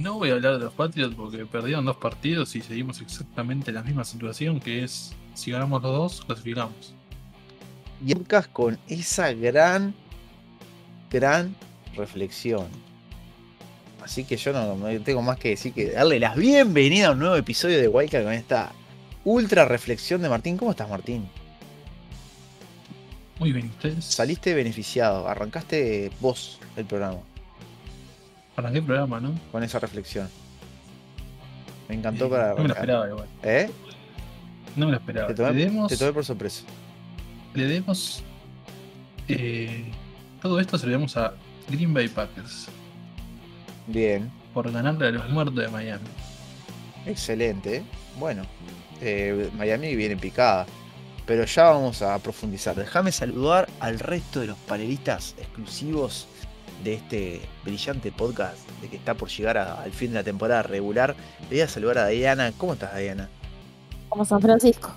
No voy a hablar de los Patriots porque perdieron dos partidos y seguimos exactamente en la misma situación que es si ganamos los dos, clasificamos. Y con esa gran, gran reflexión. Así que yo no, no tengo más que decir que darle las bienvenidas a un nuevo episodio de Wildcard con esta ultra reflexión de Martín. ¿Cómo estás, Martín? Muy bien, ustedes. Saliste beneficiado, arrancaste vos el programa ¿Para qué programa, no? con esa reflexión. Me encantó Eh, para No me lo esperaba igual. ¿Eh? No me lo esperaba. Te tomé, le demos, te tomé por sorpresa. le demos eh, todo esto se lo demos a Green Bay Packers Bien, por ganarle a los muertos de Miami. excelente. Bueno, eh, Miami viene en picada. Pero ya vamos a profundizar. Déjame saludar al resto de los panelistas exclusivos de este brillante podcast de que está por llegar a- al fin de la temporada regular. Le voy a saludar a Diana. ¿Cómo estás, Diana? Como San Francisco.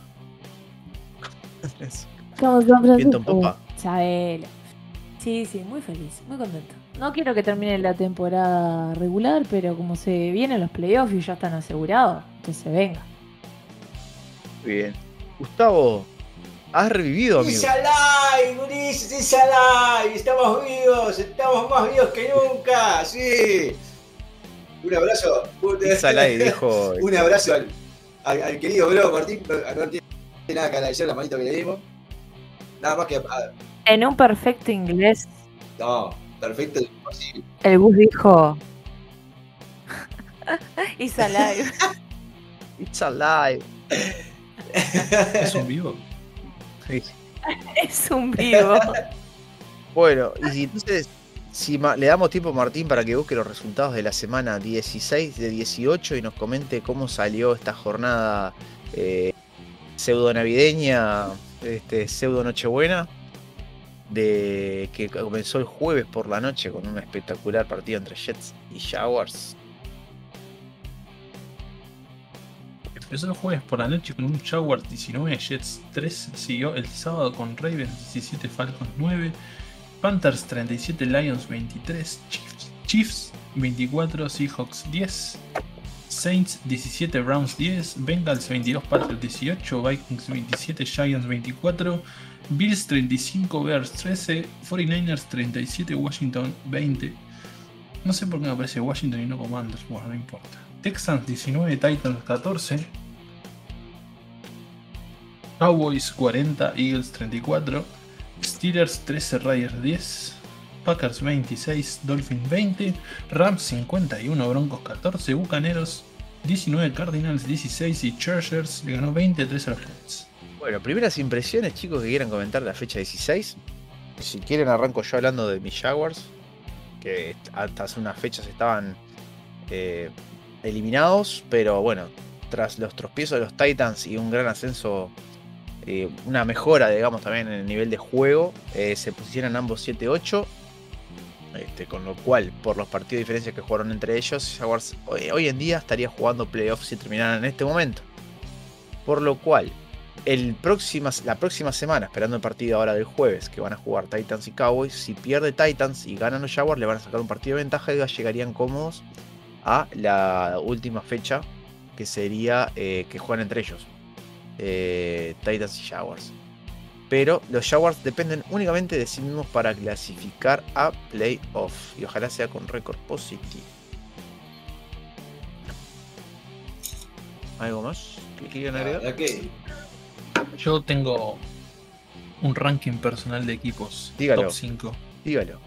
Como San Francisco. En popa. Chabelo. Sí, sí, muy feliz, muy contento. No quiero que termine la temporada regular, pero como se vienen los playoffs y ya están asegurados, que se venga. Muy bien. Gustavo, has revivido, amigo. It's alive, Ulises, it's alive. Estamos vivos, estamos más vivos que nunca, sí. Un abrazo. It's alive, dijo. un abrazo al, al- al querido bro Martín. No, tiene nada que agradecer la manito que le dimos. Nada más que. ah, En un perfecto inglés, no, perfecto, imposible. el bus dijo. It's alive. It's alive. ¿Es un vivo? es un vivo. Bueno, y si entonces, si le damos tiempo a Martín para que busque los resultados de la semana 16 de 18 y nos comente cómo salió esta jornada eh, pseudo navideña, este, pseudo nochebuena, de que comenzó el jueves por la noche con un espectacular partido entre Jets y Jaguars. Empezó el jueves por la noche con un Jaguars 19, Jets 3, siguió el sábado con Ravens 17, Falcons 9, Panthers 37, Lions 23, Chiefs, Chiefs 24, Seahawks 10, Saints 17, Browns 10, Bengals 22, Patriots 18, Vikings 27, Giants 24, Bills 35, Bears 13, 49ers 37, Washington 20. No sé por qué me aparece Washington y no Commanders, bueno, no importa. Texans 19, Titans 14. Cowboys 40, Eagles 34. Steelers 13, Raiders 10. Packers 26, Dolphins 20. Rams 51, Broncos 14. Bucaneros 19, Cardinals 16 y Chargers le ganó 23 a los Jets. Bueno, primeras impresiones, chicos, que quieran comentar la fecha 16. Si quieren, arranco yo hablando de mis Jaguars, que hasta hace unas fechas estaban eh, eliminados, pero bueno, tras los tropiezos de los Titans y un gran ascenso, eh, una mejora, digamos, también en el nivel de juego, eh, se posicionan ambos 7-8. Este, con lo cual, por los partidos de diferencia que jugaron entre ellos, Jaguars hoy, en día estaría jugando playoffs si terminaran en este momento. Por lo cual, el próxima, la próxima semana, esperando el partido ahora del jueves, que van a jugar Titans y Cowboys, si pierde Titans y ganan los Jaguars, le van a sacar un partido de ventaja y llegarían cómodos a la última fecha, que sería eh, que juegan entre ellos, eh, Titans y Jaguars. Pero los Jaguars dependen únicamente de sí mismos para clasificar a playoff. Y ojalá sea con récord positivo. ¿Algo más que quieran agregar? verdad que Yo tengo un ranking personal de equipos. Dígalo. Top 5. Dígalo.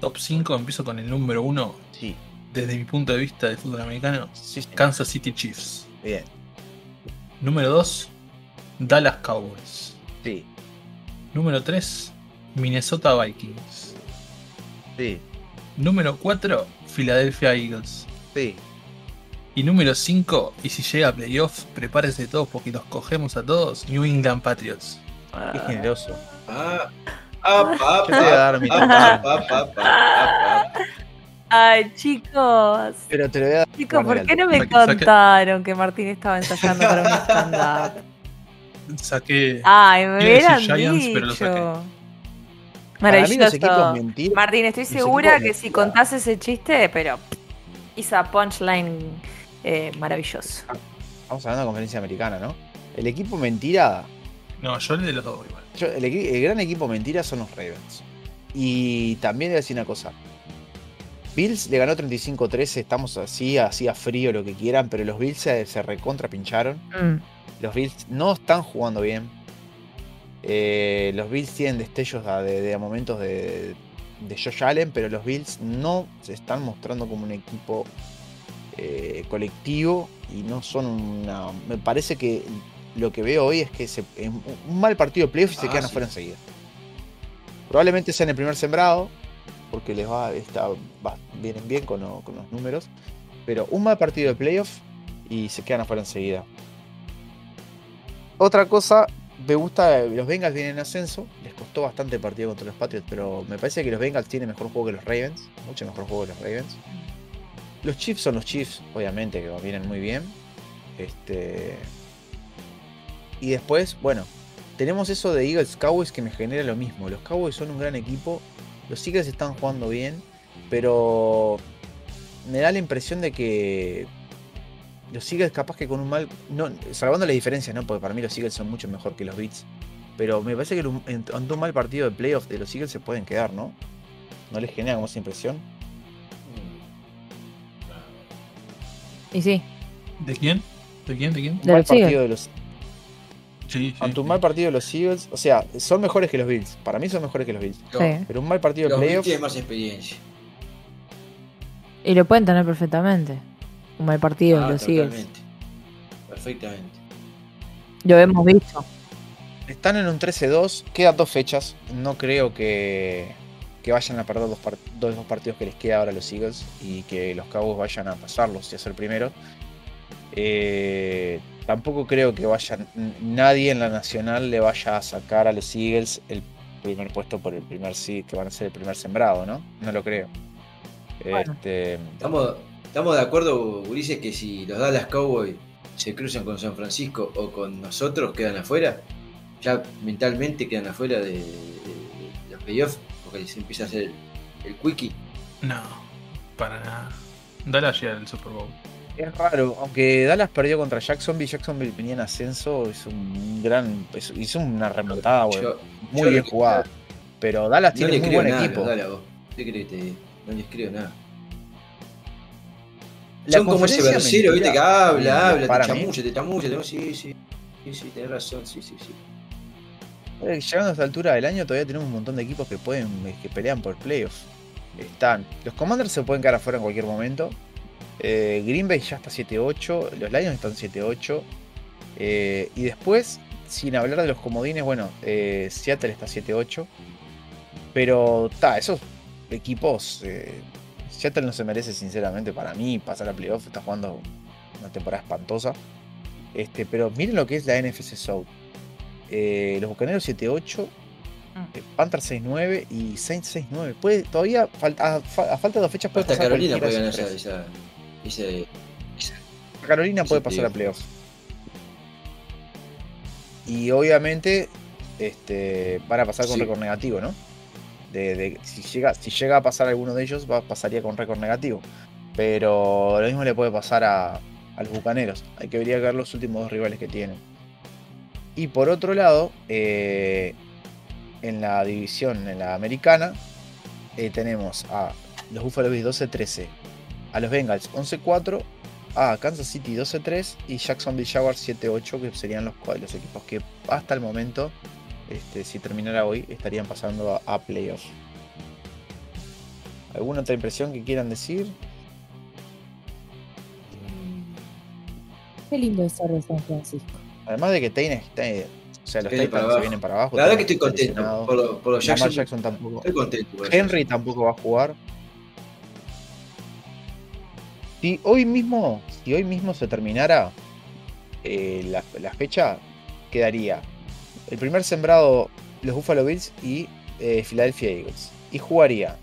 Top 5, empiezo con el número 1. Sí. Desde mi punto de vista de fútbol americano, Sí, sí. Kansas City Chiefs. Bien. Número 2, Dallas Cowboys. Sí. Número 3, Minnesota Vikings. Sí. Número 4, Philadelphia Eagles. Sí. Y número 5, y si llega a playoff, prepárense todos porque los cogemos a todos, New England Patriots. Qué generoso. Ah, ah, pa, Yo te voy a dar mi Ay, chicos. Pero te lo voy a dar. Chicos, ¿por qué no me saque- saque- contaron que Martín estaba ensayando para un stand-up? Saqué. Ay, me hubieran Giants, pero lo saqué. dicho. Maravilloso. mentir. Martín, estoy segura que si contás ese chiste, pero Esa punchline eh, maravilloso. Estamos hablando de conferencia americana, ¿no? El equipo mentira. No, yo le de los dos igual. yo- el, el gran equipo mentira son los Ravens. Y también voy a decir una cosa. Bills le ganó 35-13, estamos así, así a frío, lo que quieran, pero los Bills se, se recontra pincharon. Mm. Los Bills no están jugando bien. Eh, los Bills tienen destellos de, momentos de, de Josh Allen, pero los Bills no se están mostrando como un equipo eh, colectivo y no son una. Me parece que lo que veo hoy es que se, es un- mal partido de playoff y se Ah, quedan sí. afuera enseguida. Probablemente sean el primer sembrado, porque les va, está, vienen bien con los números, pero un mal partido de playoff y se quedan afuera enseguida. Otra cosa, me gusta, los Bengals vienen en ascenso, les costó bastante el partido contra los Patriots, pero me parece que los Bengals tienen mejor juego que los Ravens, mucho mejor juego que los Ravens. Los Chiefs son los Chiefs, obviamente, que vienen muy bien. Este... Y después, bueno, tenemos eso de Eagles Cowboys que me genera lo mismo. Los Cowboys son un gran equipo, los Eagles están jugando bien, pero me da la impresión de que los Eagles capaz que con un mal, no, salvando la diferencia, ¿no? Porque para mí los Eagles son mucho mejor que los Beats. Pero me parece que en un- en- ante un mal partido de playoff de los Eagles se pueden quedar, ¿no? ¿No les genera como esa impresión? Y sí, ¿De quién? ¿De quién? ¿De quién? Un mal los Eagles. partido de los, Sí, sí. ante un sí. mal partido de los Eagles, o sea, son mejores que los Bills. Para mí son mejores que los Bills. Pero un mal partido de los Bills playoff, tienen más experiencia. Y lo pueden tener perfectamente. Un mal partido, Ah, los Eagles. Perfectamente. Lo hemos visto. están en un 13-2, quedan dos fechas. No creo que, que vayan a perder dos, dos partidos que les queda ahora a los Eagles y que los Cowboys vayan a pasarlos y a ser primero. Eh, tampoco creo que vayan, n- nadie en la nacional le vaya a sacar a los Eagles el primer puesto por el primer sí, que van a ser el primer sembrado, ¿no? No lo creo. Bueno. Este, Estamos, estamos de acuerdo, Ulises, que si los Dallas Cowboys se cruzan con San Francisco o con nosotros, quedan afuera. Ya mentalmente quedan afuera de, de- de los playoffs, porque se empieza a hacer el, el quickie. No, para nada. Dale a llegar al Super Bowl. Es raro, aunque Dallas perdió contra Jacksonville, Jacksonville venía en ascenso, hizo un gran, hizo- hizo una remontada, güey, muy yo bien jugada. Pero Dallas No tiene le muy buen nada, equipo. Dallas, vos. ¿Qué querés que te diga? No les creo nada. La Son como ese versero, viste, que habla, habla, para te chamulla, te chamulla, te- sí, sí, sí, sí, tenés razón, sí, sí, sí. eh, llegando a esta altura del año todavía tenemos un montón de equipos que pueden, eh, que pelean por playoffs. Están. Los Commanders se pueden quedar afuera en cualquier momento. Eh, Green Bay ya está 7-8. Los Lions están 7-8. eh, y después, sin hablar de los comodines, bueno, eh, Seattle está 7-8. Pero ta, esos equipos. eh, Seattle no se merece, sinceramente, para mí, pasar a playoff. Está jugando una temporada espantosa. Este, pero miren lo que es la NFC South. Eh, los Bucaneros 7-8. Mm. eh, Panthers 6-9 y Saints 6-9. Puede, todavía falta, a, fa- a falta de dos fechas puede Hasta pasar Carolina puede ganar de ese-. Carolina puede pasar a playoff. playoffs. Y obviamente este, van a pasar con Sí. récord negativo, ¿no? De, de- si, llega, si llega a pasar alguno de ellos, va, pasaría con récord negativo. Pero lo mismo le puede pasar a, a los bucaneros. Hay que ver ver los últimos dos rivales que tienen. Y por otro lado, eh, en la división, en la americana, eh, tenemos a los Buffalo Bills 12-13, a los Bengals 11-4, a Kansas City 12-3 y Jacksonville Jaguars 7-8, que serían los, los equipos que hasta el momento, este, si terminara hoy, estarían pasando a, a playoffs. ¿Alguna otra impresión que quieran decir? Qué lindo es ser de San Francisco. Además de que Tain está, eh, o sea, los Titans para se vienen para abajo. La verdad que estoy contento por, lo- por los Jackson. Jackson tampoco. Estoy contento Henry tampoco va a jugar. Si hoy mismo, si hoy mismo se terminara eh, la, fecha, quedaría el primer sembrado los Buffalo Bills y eh, Philadelphia Eagles. Y jugaría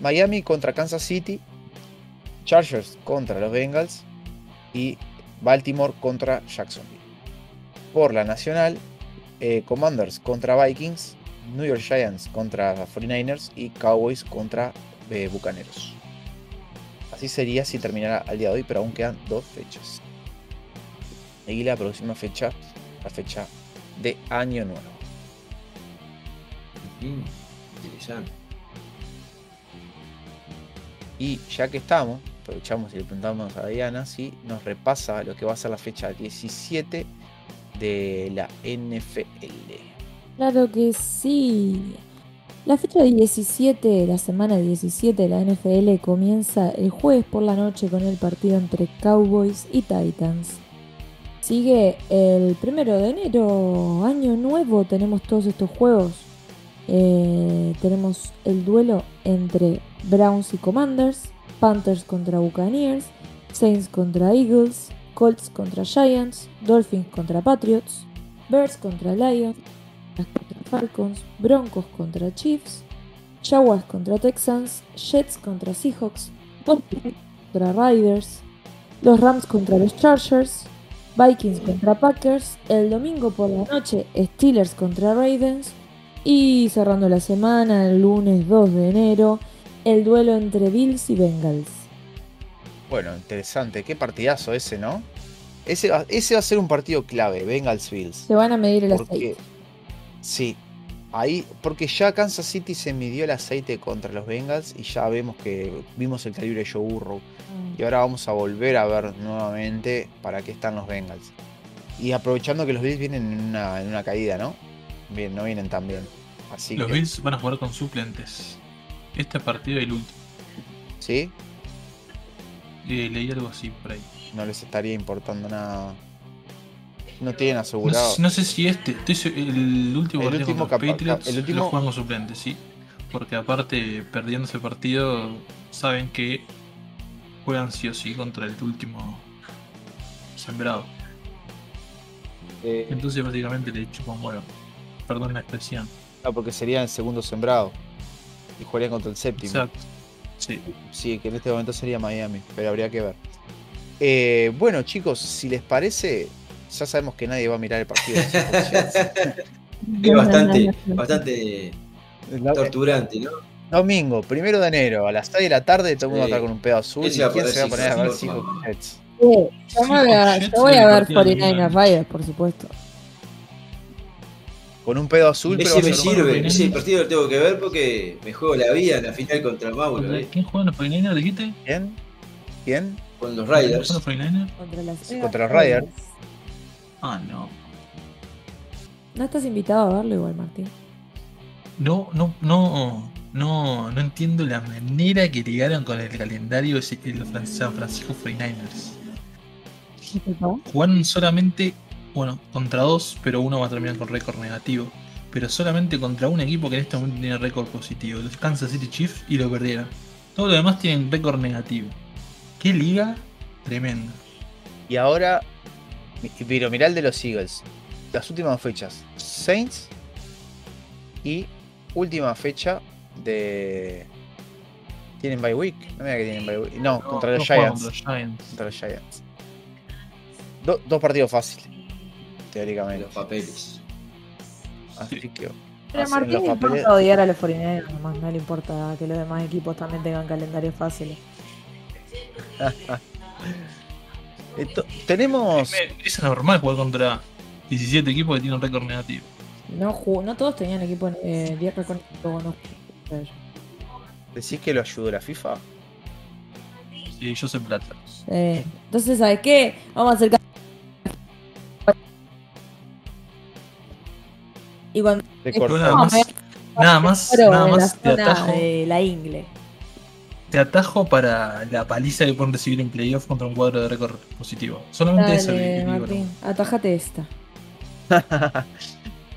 Miami contra Kansas City, Chargers contra los Bengals y Baltimore contra Jacksonville. Por la nacional, eh, Commanders contra Vikings, New York Giants contra 49ers y Cowboys contra eh, Bucaneros. Así sería si terminara al día de hoy, pero aún quedan dos fechas. Y la próxima fecha, la fecha de Año Nuevo. Mm, interesante. Y ya que estamos, aprovechamos y le preguntamos a Diana si nos repasa lo que va a ser la fecha 17 de la NFL. Claro que sí. La fecha 17, de la semana 17 de la NFL comienza el jueves por la noche con el partido entre Cowboys y Titans. Sigue el primero de enero, año nuevo, tenemos todos estos juegos. Eh, tenemos el duelo entre Browns y Commanders, Panthers contra Buccaneers, Saints contra Eagles, Colts contra Giants, Dolphins contra Patriots, Bears contra Lions, Falcons, Broncos contra Chiefs, Jaguars contra Texans, Jets contra Seahawks, Dolphins contra Riders, los Rams contra los Chargers, Vikings contra Packers, el domingo por la noche Steelers contra Ravens y cerrando la semana, el lunes 2 de enero, el duelo entre Bills y Bengals. Bueno, interesante. Qué partidazo ese, ¿no? Ese va, ese va a ser un partido clave, Bengals Bills. Se van a medir el aceite. Sí, ahí, porque ya Kansas City se midió el aceite contra los Bengals y ya vemos que vimos el calibre de Joe Burrow. Y ahora vamos a volver a ver nuevamente para qué están los Bengals. Y aprovechando que los Bills vienen en una, en una caída, ¿no? Bien, no vienen tan bien. Así Los que, Bills van a jugar con suplentes. Este partido y el último. ¿sí? Eh, leí algo así por ahí. No les estaría importando nada. No tienen No, asegurado. sé- no sé si este, estoy el último El partido último Patriots el último- lo juegan con suplentes, sí. Porque aparte, perdiendo ese partido, saben que juegan sí o sí contra el último sembrado. Eh, Entonces básicamente le chupan huevo. Perdón la expresión. no, porque serían el segundo sembrado. Y jugarían contra el séptimo. Exacto. Sí. Sí, que en este momento sería Miami, pero habría que ver. Eh, bueno, chicos, si les parece, ya sabemos que nadie va a mirar el partido. Es bastante, bastante torturante, ¿no? Domingo, primero de enero, a las 6 de la tarde, todo el mundo Sí. está con un pedo azul. ¿Quién ¿Y se va a quién poner se va a poner a ver Seahawks, Jets? yo me voy a, yo voy a ver Jets, el partido de 49ers Liga. Riders, por supuesto. Con un pedo azul, pero va Ese a me sirve, pero- ese partido lo tengo que ver porque me juego la vida en la final contra Mauro, ¿Contra ¿eh? ¿Quién juega en los 49ers? ¿Dijiste? ¿Quién? ¿Quién? con los ¿Quién Riders. en los 49ers? Contra, las Sí, contra los Riders. Ah, no. No estás invitado a verlo igual, Martín. No, no, no, no, no entiendo la manera que llegaron con el calendario el Fran- San Francisco 49ers. ¿Qué te pasa? Jugaron solamente, bueno, contra dos, pero uno va a terminar con récord negativo. Pero solamente contra un equipo que en este momento tiene récord positivo, los Kansas City Chiefs, y lo perdieron. Todos los demás tienen récord negativo. Qué liga tremenda. Y ahora, pero mirá el de los Eagles. Las últimas fechas. Saints y última fecha de... ¿Tienen bye week? No me que tienen bye week. No, contra los no Giants. contra los Giants. Contra los Giants. Do- dos partidos fáciles, teóricamente. Los papeles. Así que... Pero a Martín le papeles- importa odiar a los 49ers, nomás no le importa que los demás equipos también tengan calendarios fáciles. Ento- tenemos... Es anormal jugar contra 17 equipos que tienen récord negativo. No, jugó- no todos tenían equipo eh, 10 récords no, ¿Decís que lo ayudó la FIFA? Sí, yo soy plata. Eh, entonces, ¿sabes qué? Vamos a acercar. Y cuando Te nada más, nada más, nada más te atajo, de la ingle. Te atajo para la paliza que pueden recibir en playoff contra un cuadro de récord positivo. Solamente eso Dale, ¿no? Martín, atajate esta.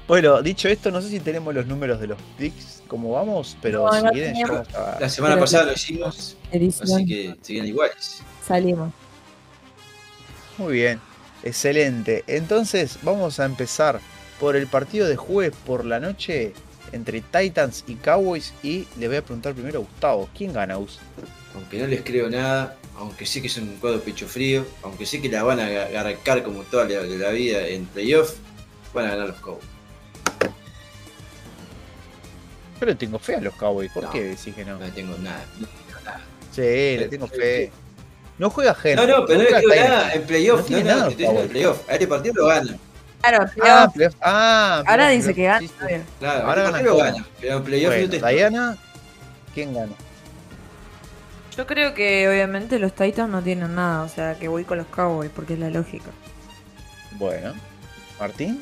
Bueno, dicho esto, no sé si tenemos los números de los picks, como vamos, pero No, si no quieren a- La semana Pero- pasada lo hicimos, Edición. así que siguen iguales. Salimos. Muy bien, excelente. Entonces vamos a empezar por el partido de jueves por la noche entre Titans y Cowboys y le voy a preguntar primero a Gustavo, ¿quién gana, Gus? Aunque no les creo nada, aunque sé que es un cuadro pecho frío, aunque sé que la van a agarrar como toda la, vida en playoff, van a ganar los Cowboys. Yo le tengo fe a los Cowboys, ¿por No. qué decís que no? No tengo nada, no tengo nada. Sí, le tengo fe. No juega gente. No, no, pero no le creo nada en playoff. No No, no, nada, diciendo en Cowboys. playoff. A este Claro, Ah, playoff. Ah, Ahora playoff, dice que gana. sí, sí. Claro, Ahora gana. Pero en playoff Bueno, yo te Diana, ¿quién gana? Yo creo que obviamente los Titans no tienen nada, o sea que voy con los Cowboys porque es la lógica. Bueno, Martín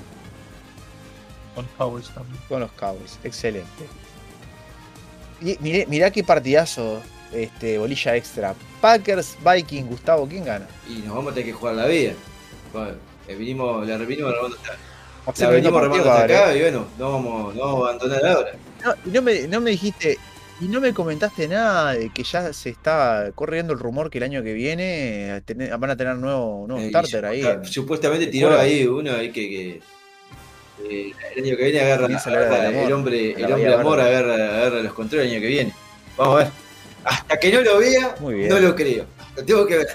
Con Cowboys también. con los Cowboys, excelente. Y miré- mirá qué partidazo, este, bolilla extra. Packers, Viking, Gustavo, ¿quién gana? Y nos vamos a tener que jugar la vida. Eh, vinimos, la venimos remando hasta, la venimos remando hasta acá y bueno, no vamos, no vamos a abandonar ahora. No, y no me, no me dijiste, y no me comentaste nada de que ya se está corriendo el rumor que el año que viene eh, van a tener nuevo, nuevo Eh, starter ahí. supuesta- en- Supuestamente tiró ahí uno ahí que, que eh, el año que viene agarra, amor, el hombre, el hombre amor agarra, agarra los controles el año que viene. Vamos a ver. Hasta que no lo vea, Muy bien. no lo creo. Lo tengo que ver.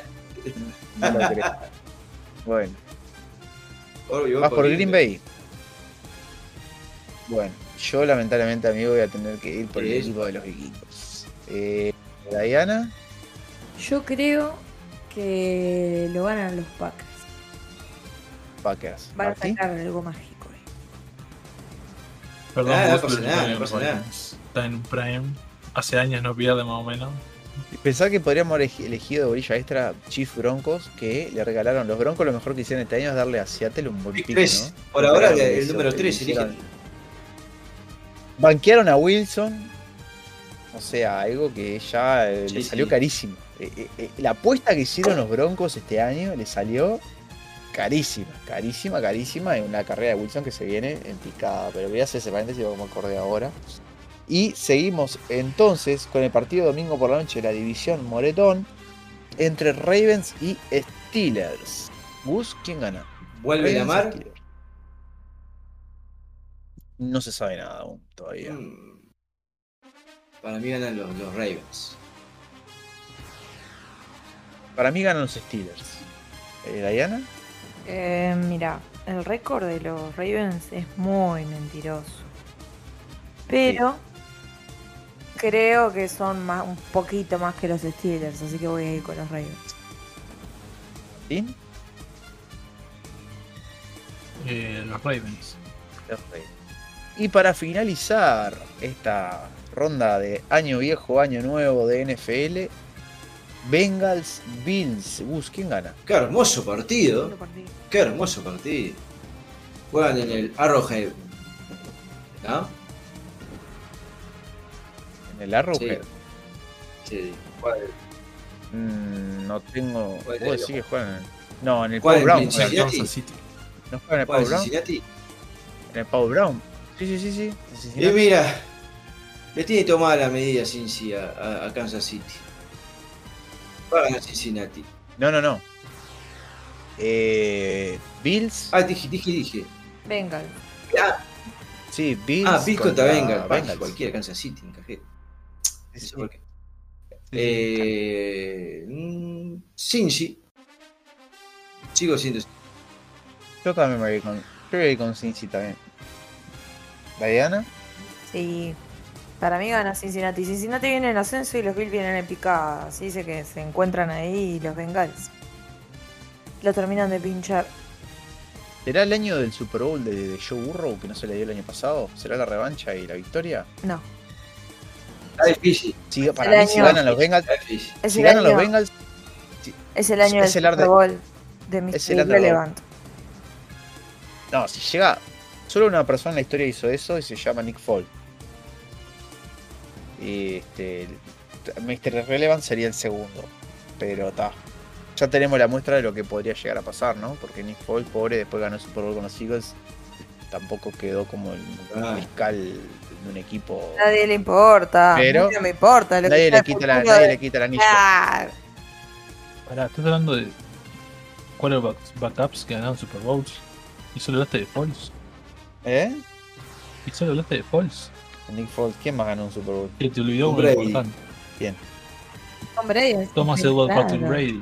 no lo creo. Bueno, Obvio, vas por Green Green Bay. Bueno, yo lamentablemente, amigo, voy a tener que ir por el equipo de los vikingos. Eh, Diana, Yo creo que lo ganan los Packers. Packers. Van a sacar algo mágico. ahí. Perdón, Ah, no pasa nada, está no en pasa los nada. Vikings. Está en un prime. Hace años no pierde más o menos. Pensar que podríamos haber elegi- elegido de bolilla extra Chief Broncos, que le regalaron los Broncos. Lo mejor que hicieron este año es darle a Seattle un buen. Por ahora el, número hizo- 3 le hicieron- eligen. Banquearon a Wilson. O sea, algo que ya eh, Sí, le salió sí. carísimo. Eh, eh, la apuesta que hicieron los Broncos este año le salió carísima, carísima, carísima. En una carrera de Wilson que se viene en picada. Pero voy a hacer ese paréntesis como acordé ahora. Y seguimos entonces con el partido domingo por la noche de la división Moretón entre Ravens y Steelers. Gus, ¿quién gana? Vuelve Ravens la o mar. Steelers? No se sabe nada aún todavía. Mm. Para mí ganan los, los Ravens. Para mí ganan los Steelers. Eh, ¿Diana? Eh, mira, el récord de los Ravens es muy mentiroso. Pero creo que son más, un poquito más que los Steelers, así que voy a ir con los Ravens. ¿Martín? Eh, los Ravens. Los Ravens. Y para finalizar esta ronda de año viejo, año nuevo de NFL, Bengals Bills. Gus, ¿quién gana? Qué hermoso partido. Qué hermoso partido. Juegan en el Arrowhead. ¿No? ¿En el Arrowhead? Sí. Juegan- Mm, no tengo. ¿Cuál ¿Puedo decir que juegan en No, en el ¿Cuál Pau? Brown. ¿En? Kansas City. ¿No juegan en el Pau en Brown? Cincinnati. En el Pau Brown. Sí, sí, sí, sí. en Y mira, le tiene tomada la medida Cincy a, a- a Kansas City. Va a ganar Cincinnati. No, no, no. Eh, Bills. Ah, dije, dije, dije. Venga, Ah, Sí, Bills. ah Bills contra Bengals. Pa, Bengals. Cualquiera, Kansas City, encajé. Sí, sí. por qué. Eh, mm, Cincy. Sigo siendo. Yo también me voy con. Yo voy a ir con Cincy también. Diana. sí. Para mí gana Cincinnati. Cincinnati viene en ascenso y los Bills vienen en picada. Así dice que se encuentran ahí los Bengals. Lo terminan de pinchar. ¿Será el año del Super Bowl de, de Joe Burrow que no se le dio el año pasado? ¿Será la revancha y la victoria? No. Está difícil. Si, para mí, si ganan los Bengals, Está difícil. Es si ganan los Bengals, es el año es del el Super Bowl de Mr. es el underdog. Relevant. no, si llega. Solo una persona en la historia hizo eso y se llama Nick Fall. Y este. Mr. Relevant sería el segundo. Pero está. Ya tenemos la muestra de lo que podría llegar a pasar, ¿no? Porque Nick Fall, pobre, después ganó el Super Bowl con los Eagles. Tampoco quedó como el Ah. De un equipo. Nadie le importa. Pero no me importa. Lo que Nadie le, quita la, nadie de- le quita el anillo. Claro. Pará, estás hablando de quarterbacks backups que ganaron Super Bowls. Y solo hablaste de Falls. ¿Eh? Y solo hablaste de Falls. Nick Foles, ¿quién más ganó un Super Bowl? Que te olvidó uno Brady. importante. Tom Brady. es- Thomas Edward claro, Patrick Brady.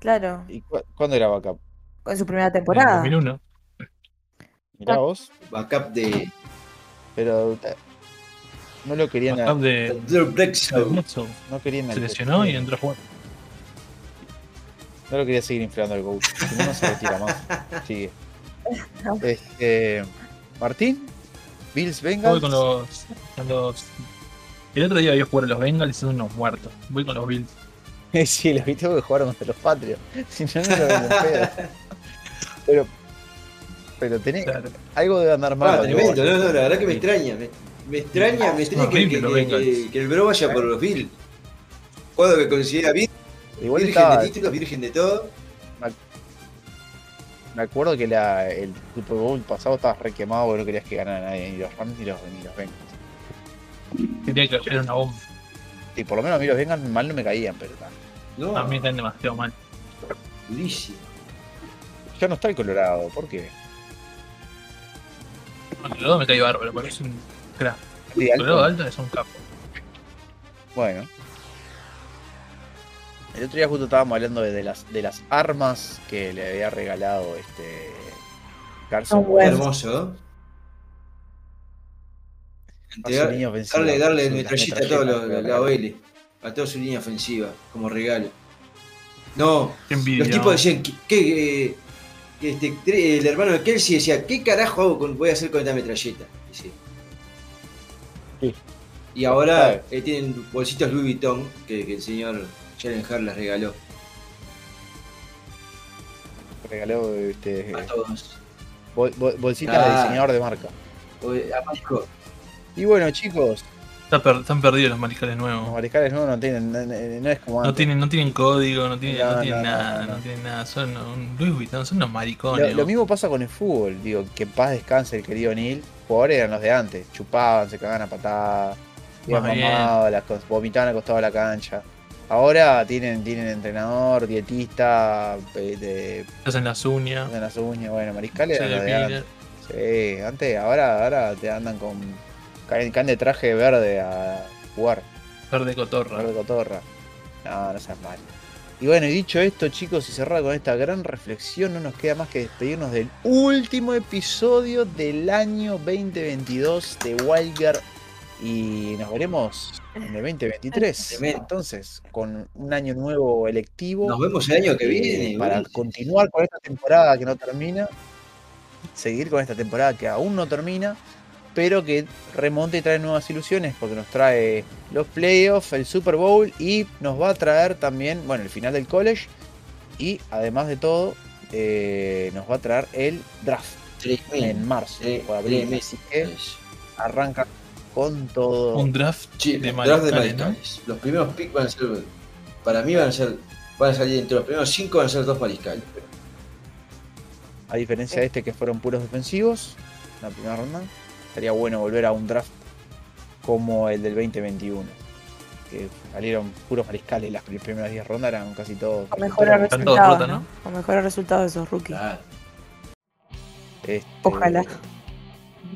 Claro. ¿Y cu- cuándo era backup? En su primera En temporada. 2001. Mirá vos. Backup de. Pero. no lo querían, de, no querían Se lesionó y entró a jugar. No lo quería seguir inflando el coach. Si no, no se retira más. Sigue. Este, Martín, Bills Voy Bengals. con los, con los. El otro día vi jugar a los Bengals y son unos muertos. Voy con los Bills. sí, los vi tengo que jugaron contra los Patriots. Si no, no lo. Pero, pero tenés, Claro. algo debe andar mal. Ah, tremendo, vos. no, no, la verdad que me extraña. Me, me extraña, me extraña que, horrible que- los que- Bengals. que- que el bro vaya por los Bills. Juego que considera Igual virgen estaba, de títulos, virgen de todo. me acuerdo que la, el Super Bowl pasado estabas re quemado porque no querías que ganara nadie, ni los Rams ni los, ni los Bengals. Tenía que era una bomba. Y por lo menos a mí los Bengals mal no me caían, pero ta. No, A mí están demasiado mal. durísimo. ya no está el Colorado, ¿por qué? Me cae bárbaro, pero es un crack. Alto. Es un capo. Bueno. El otro día justo estábamos hablando de, de las, de las armas que le había regalado este Carson Ah, bueno. Hermoso. darle, darle metralleta a todos los, metralletas, la OL, a toda su línea ofensiva, como regalo. No, Qué los tipos decían eh, que este, el hermano de Kelsey decía, ¿qué carajo hago con- voy a hacer con esta metralleta? Sí. Y ahora eh, tienen bolsitos Louis Vuitton que, que el señor Jalen Hart les regaló Regaló este, a todos. bol- bol- bolsita de Ah. diseñador de marca. Eh, Y bueno, chicos, Está per- están perdidos los mariscales los nuevos. mariscales no, no tienen, no, es como No tienen, no tienen código, no tienen, No, no, tienen no, no, nada, no, tienen nada. Son un Louis Vuitton, son unos maricones. Lo, lo mismo pasa con el fútbol, digo, que en paz descanse el querido Neil. Jugadores eran los de antes, chupaban, se cagaban a patadas, iban mamados, vomitaban al costado de la cancha. Ahora tienen, tienen entrenador, dietista, eh, de, hacen las uñas, hacen las uñas, bueno, mariscales los. Sí, antes, ahora, ahora te andan con. Caen, caen de traje verde a jugar, Verde cotorra. verde cotorra. No, no seas mal. Y bueno, y dicho esto, chicos, y cerrado con esta gran reflexión, no nos queda más que despedirnos del último episodio del año 2022 de Wildcard. Y nos veremos en el 2023. Tremendo. Entonces, con un año nuevo electivo. nos vemos el año que eh, viene. para continuar con esta temporada que no termina, seguir con esta temporada que aún no termina, pero que remonte y trae nuevas ilusiones, porque nos trae los playoffs, el Super Bowl y nos va a traer también, bueno, el final del college y además de todo, eh, nos va a traer el draft en marzo o abril, así que arranca con todo. Un draft Sí, de draft de mariscales. Los primeros picks van a ser. Para mí van a ser. Van a salir entre los primeros cinco van a ser dos mariscales. pero- A diferencia de este que fueron puros defensivos, la primera ronda, estaría bueno volver a un draft como el del 2021. Que salieron puros mariscales, las pri- primeras 10 rondas eran casi todos. Con mejores Están todos resultados, ¿no? ¿no? Con mejores resultados de esos rookies. Claro. Este, Ojalá.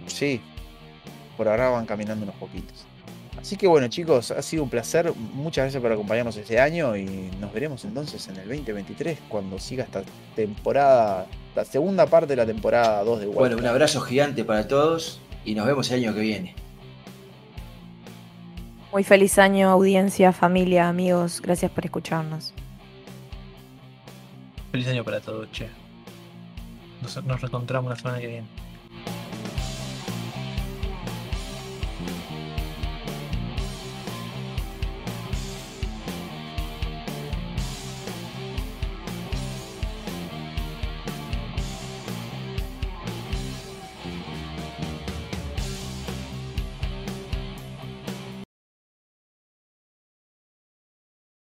Sí, por ahora van caminando unos poquitos. Así que bueno chicos, ha sido un placer. Muchas gracias por acompañarnos este año y nos veremos entonces en el 2023 cuando siga esta temporada, la segunda parte de la temporada 2 de Wild Bueno, un abrazo gigante para todos y nos vemos el año que viene. Muy feliz año, audiencia, familia, amigos. Gracias por escucharnos. Feliz año para todos, che. Nos, nos reencontramos la semana que viene.